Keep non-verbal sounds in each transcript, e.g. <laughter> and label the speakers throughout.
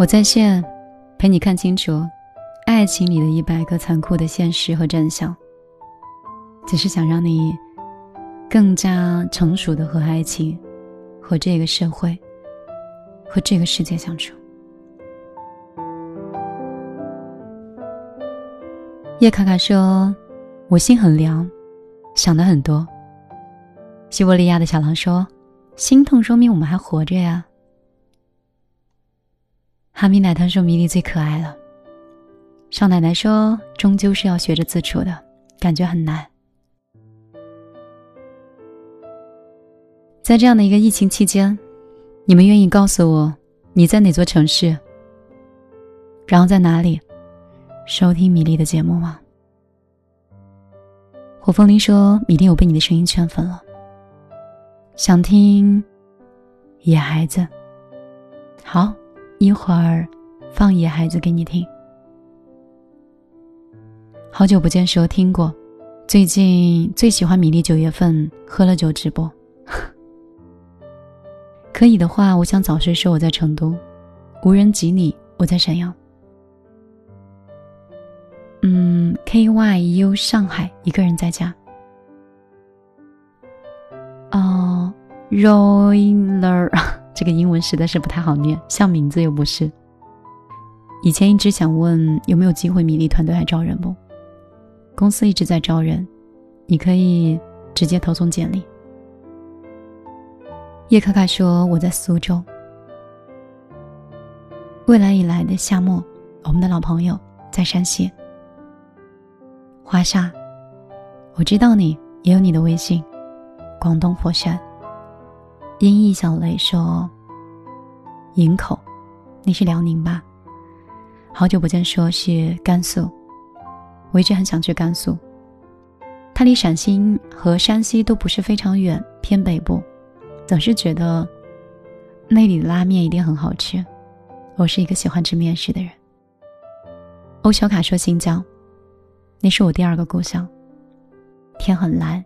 Speaker 1: 我在线，陪你看清楚爱情里的一百个残酷的现实和真相。只是想让你更加成熟的和爱情、和这个社会、和这个世界相处。叶卡卡说：“我心很凉，想的很多。”西伯利亚的小狼说：“心痛说明我们还活着呀。”哈密奶糖说：“米粒最可爱了。”少奶奶说：“终究是要学着自处的，感觉很难。”在这样的一个疫情期间，你们愿意告诉我你在哪座城市，然后在哪里收听米粒的节目吗？火风铃说：“米粒，我被你的声音圈粉了，想听野孩子。”好。一会儿，放野孩子给你听。好久不见，说听过。最近最喜欢米粒九月份喝了酒直播。<laughs> 可以的话，我想早睡说我在成都，无人及你，我在沈阳。嗯，K Y U 上海一个人在家。哦，Roller。这个英文实在是不太好念，像名字又不是。以前一直想问有没有机会，米粒团队还招人不？公司一直在招人，你可以直接投送简历。叶卡卡说我在苏州。未来以来的夏末，我们的老朋友在山西。华夏，我知道你也有你的微信，广东佛山。音译小雷说：“营口，你是辽宁吧？好久不见，说是甘肃。我一直很想去甘肃，它离陕西和山西都不是非常远，偏北部。总是觉得那里的拉面一定很好吃。我是一个喜欢吃面食的人。”欧小卡说：“新疆，那是我第二个故乡。天很蓝，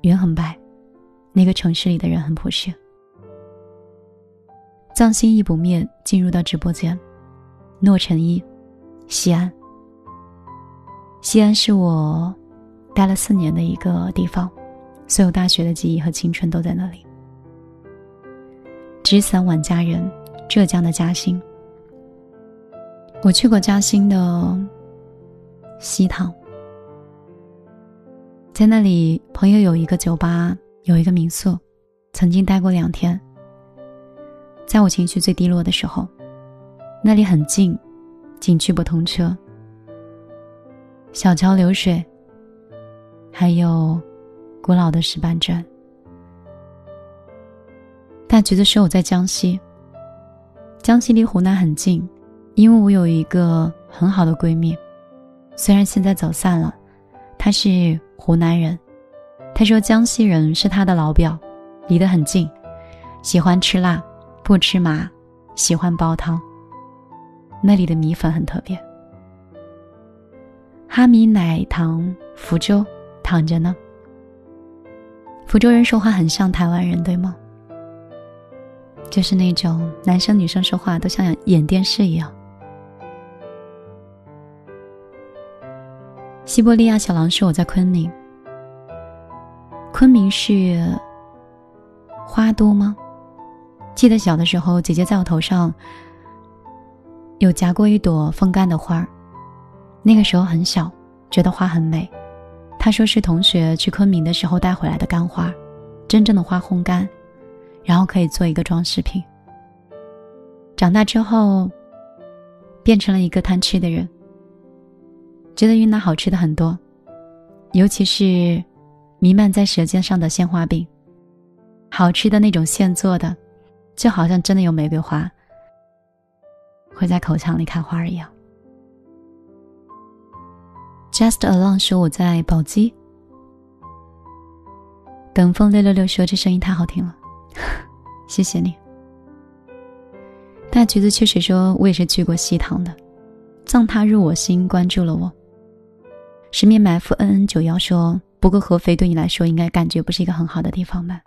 Speaker 1: 云很白。”那个城市里的人很朴实。藏心一不灭进入到直播间，诺成一，西安。西安是我待了四年的一个地方，所有大学的记忆和青春都在那里。纸伞晚佳人，浙江的嘉兴。我去过嘉兴的西塘，在那里朋友有一个酒吧。有一个民宿，曾经待过两天。在我情绪最低落的时候，那里很近，景区不通车，小桥流水，还有古老的石板砖。大橘子说我在江西，江西离湖南很近，因为我有一个很好的闺蜜，虽然现在走散了，她是湖南人。他说：“江西人是他的老表，离得很近，喜欢吃辣，不吃麻，喜欢煲汤。那里的米粉很特别。哈米奶糖福州躺着呢。福州人说话很像台湾人，对吗？就是那种男生女生说话都像演电视一样。”西伯利亚小狼说：“我在昆明。”昆明是花都吗？记得小的时候，姐姐在我头上有夹过一朵风干的花儿。那个时候很小，觉得花很美。她说是同学去昆明的时候带回来的干花，真正的花烘干，然后可以做一个装饰品。长大之后，变成了一个贪吃的人，觉得云南好吃的很多，尤其是。弥漫在舌尖上的鲜花饼，好吃的那种现做的，就好像真的有玫瑰花会在口腔里开花一样。Just alone 说我在宝鸡，等风六六六说这声音太好听了，<laughs> 谢谢你。大橘子确实说我也是去过西塘的，葬他入我心，关注了我。十面埋伏 N N 九幺说。不过合肥对你来说应该感觉不是一个很好的地方吧？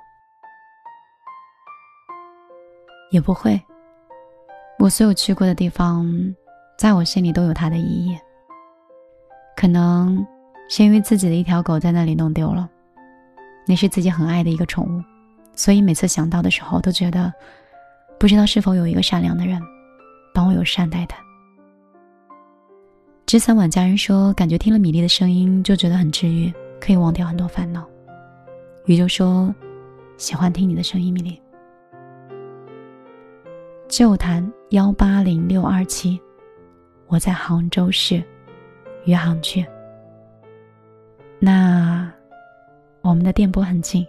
Speaker 1: 也不会，我所有去过的地方，在我心里都有它的意义。可能是因为自己的一条狗在那里弄丢了，那是自己很爱的一个宠物，所以每次想到的时候，都觉得不知道是否有一个善良的人帮我有善待它。之前晚家人说，感觉听了米粒的声音就觉得很治愈，可以忘掉很多烦恼。宇宙说，喜欢听你的声音，米粒。旧谈幺八零六二七，我在杭州市。余杭区。那我们的电波很近。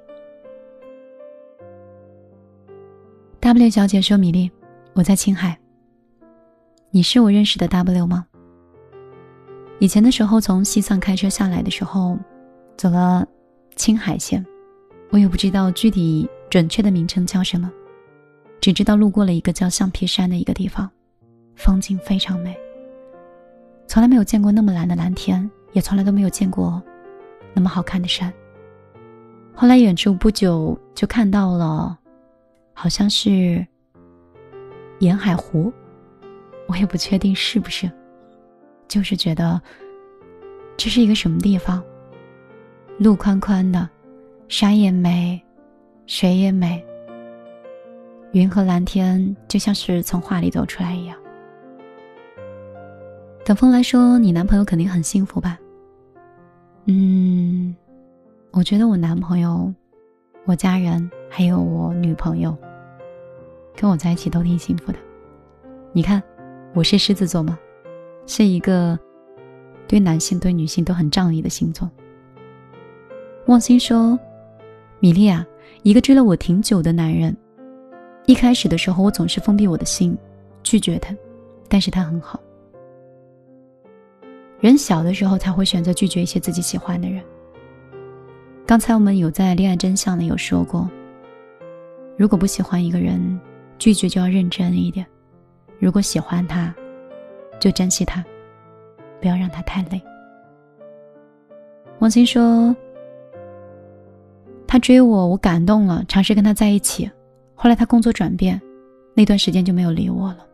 Speaker 1: W 小姐说：“米粒，我在青海。你是我认识的 W 吗？以前的时候，从西藏开车下来的时候，走了青海线，我也不知道具体准确的名称叫什么，只知道路过了一个叫橡皮山的一个地方，风景非常美。”从来没有见过那么蓝的蓝天，也从来都没有见过那么好看的山。后来远处不久就看到了，好像是沿海湖，我也不确定是不是，就是觉得这是一个什么地方，路宽宽的，山也美，水也美，云和蓝天就像是从画里走出来一样。等风来说：“你男朋友肯定很幸福吧？”嗯，我觉得我男朋友、我家人还有我女朋友，跟我在一起都挺幸福的。你看，我是狮子座吗？是一个对男性、对女性都很仗义的星座。望星说：“米莉啊，一个追了我挺久的男人，一开始的时候我总是封闭我的心，拒绝他，但是他很好。”人小的时候才会选择拒绝一些自己喜欢的人。刚才我们有在恋爱真相里有说过，如果不喜欢一个人，拒绝就要认真一点；如果喜欢他，就珍惜他，不要让他太累。王鑫说：“他追我，我感动了，尝试跟他在一起。后来他工作转变，那段时间就没有理我了。”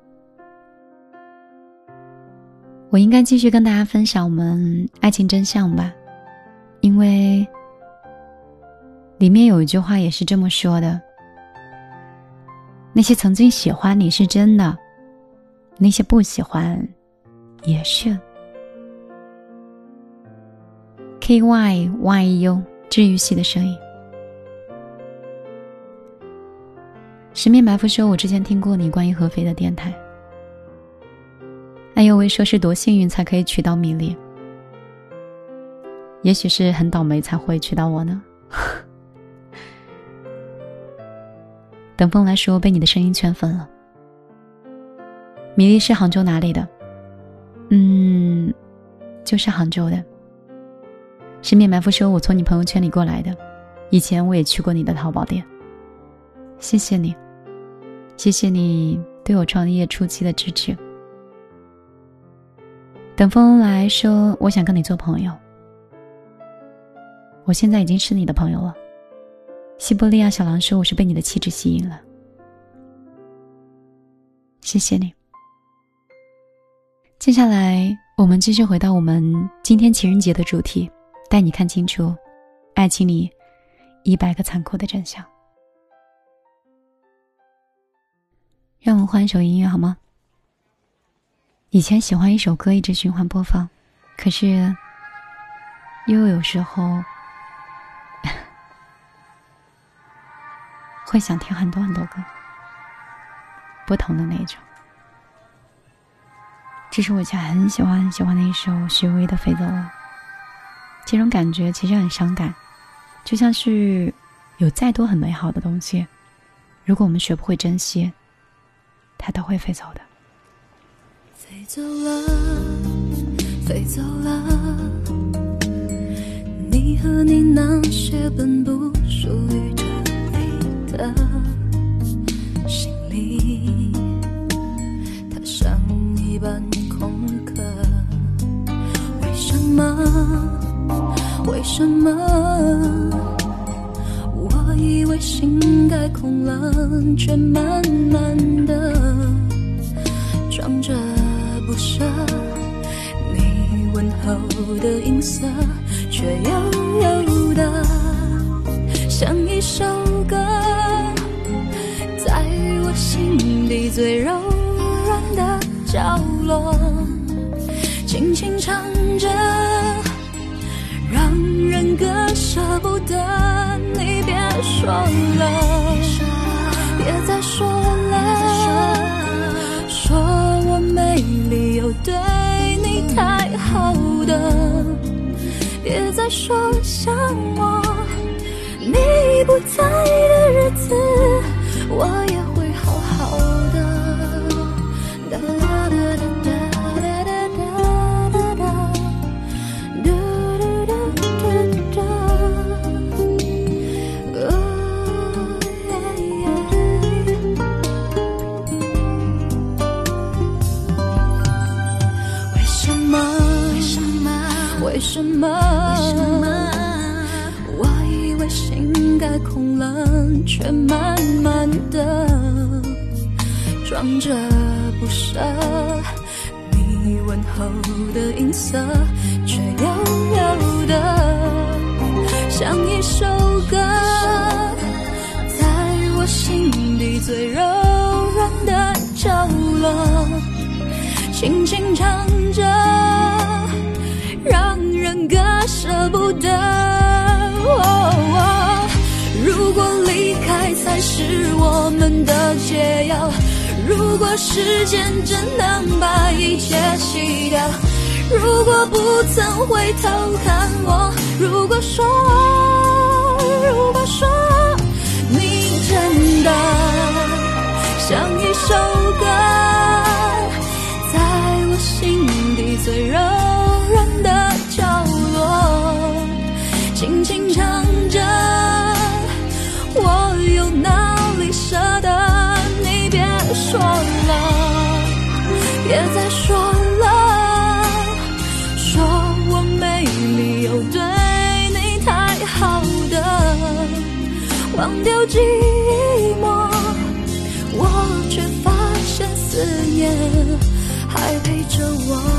Speaker 1: 我应该继续跟大家分享我们爱情真相吧，因为里面有一句话也是这么说的：那些曾经喜欢你是真的，那些不喜欢也是。K Y Y U 治愈系的声音，十面埋伏说：“我之前听过你关于合肥的电台。”哎呦喂，说是多幸运才可以娶到米粒，也许是很倒霉才会娶到我呢。等风来说，被你的声音圈粉了。米粒是杭州哪里的？嗯，就是杭州的。十面埋伏说，我从你朋友圈里过来的，以前我也去过你的淘宝店。谢谢你，谢谢你对我创业初期的支持。等风来说，我想跟你做朋友。我现在已经是你的朋友了。西伯利亚小狼说，我是被你的气质吸引了。谢谢你。接下来，我们继续回到我们今天情人节的主题，带你看清楚爱情里一百个残酷的真相。让我们换一首音乐好吗？以前喜欢一首歌，一直循环播放，可是又有时候 <laughs> 会想听很多很多歌，不同的那种。这是我以前很喜欢很喜欢的一首许巍的《飞走了》，这种感觉其实很伤感，就像是有再多很美好的东西，如果我们学不会珍惜，它都会飞走的。
Speaker 2: 飞走了，飞走了，你和你那些本不属于这里的行李，它像一般空壳。为什么？为什么？我以为心该空了，却慢慢的。唱着不舍，你问候的音色，却悠悠的像一首歌，在我心底最柔软的角落，轻轻唱着，让人割舍不得。你别说了。再说想我。你不在的日子，为什么？我以为心该空了，却慢慢的装着不舍。你问候的音色，却悠悠的像一首歌，在我心底最柔软的角落，轻轻唱着。让人割舍不得。如果离开才是我们的解药，如果时间真能把一切洗掉，如果不曾回头看我，如果说，寂寞。我却发现思念还陪着我。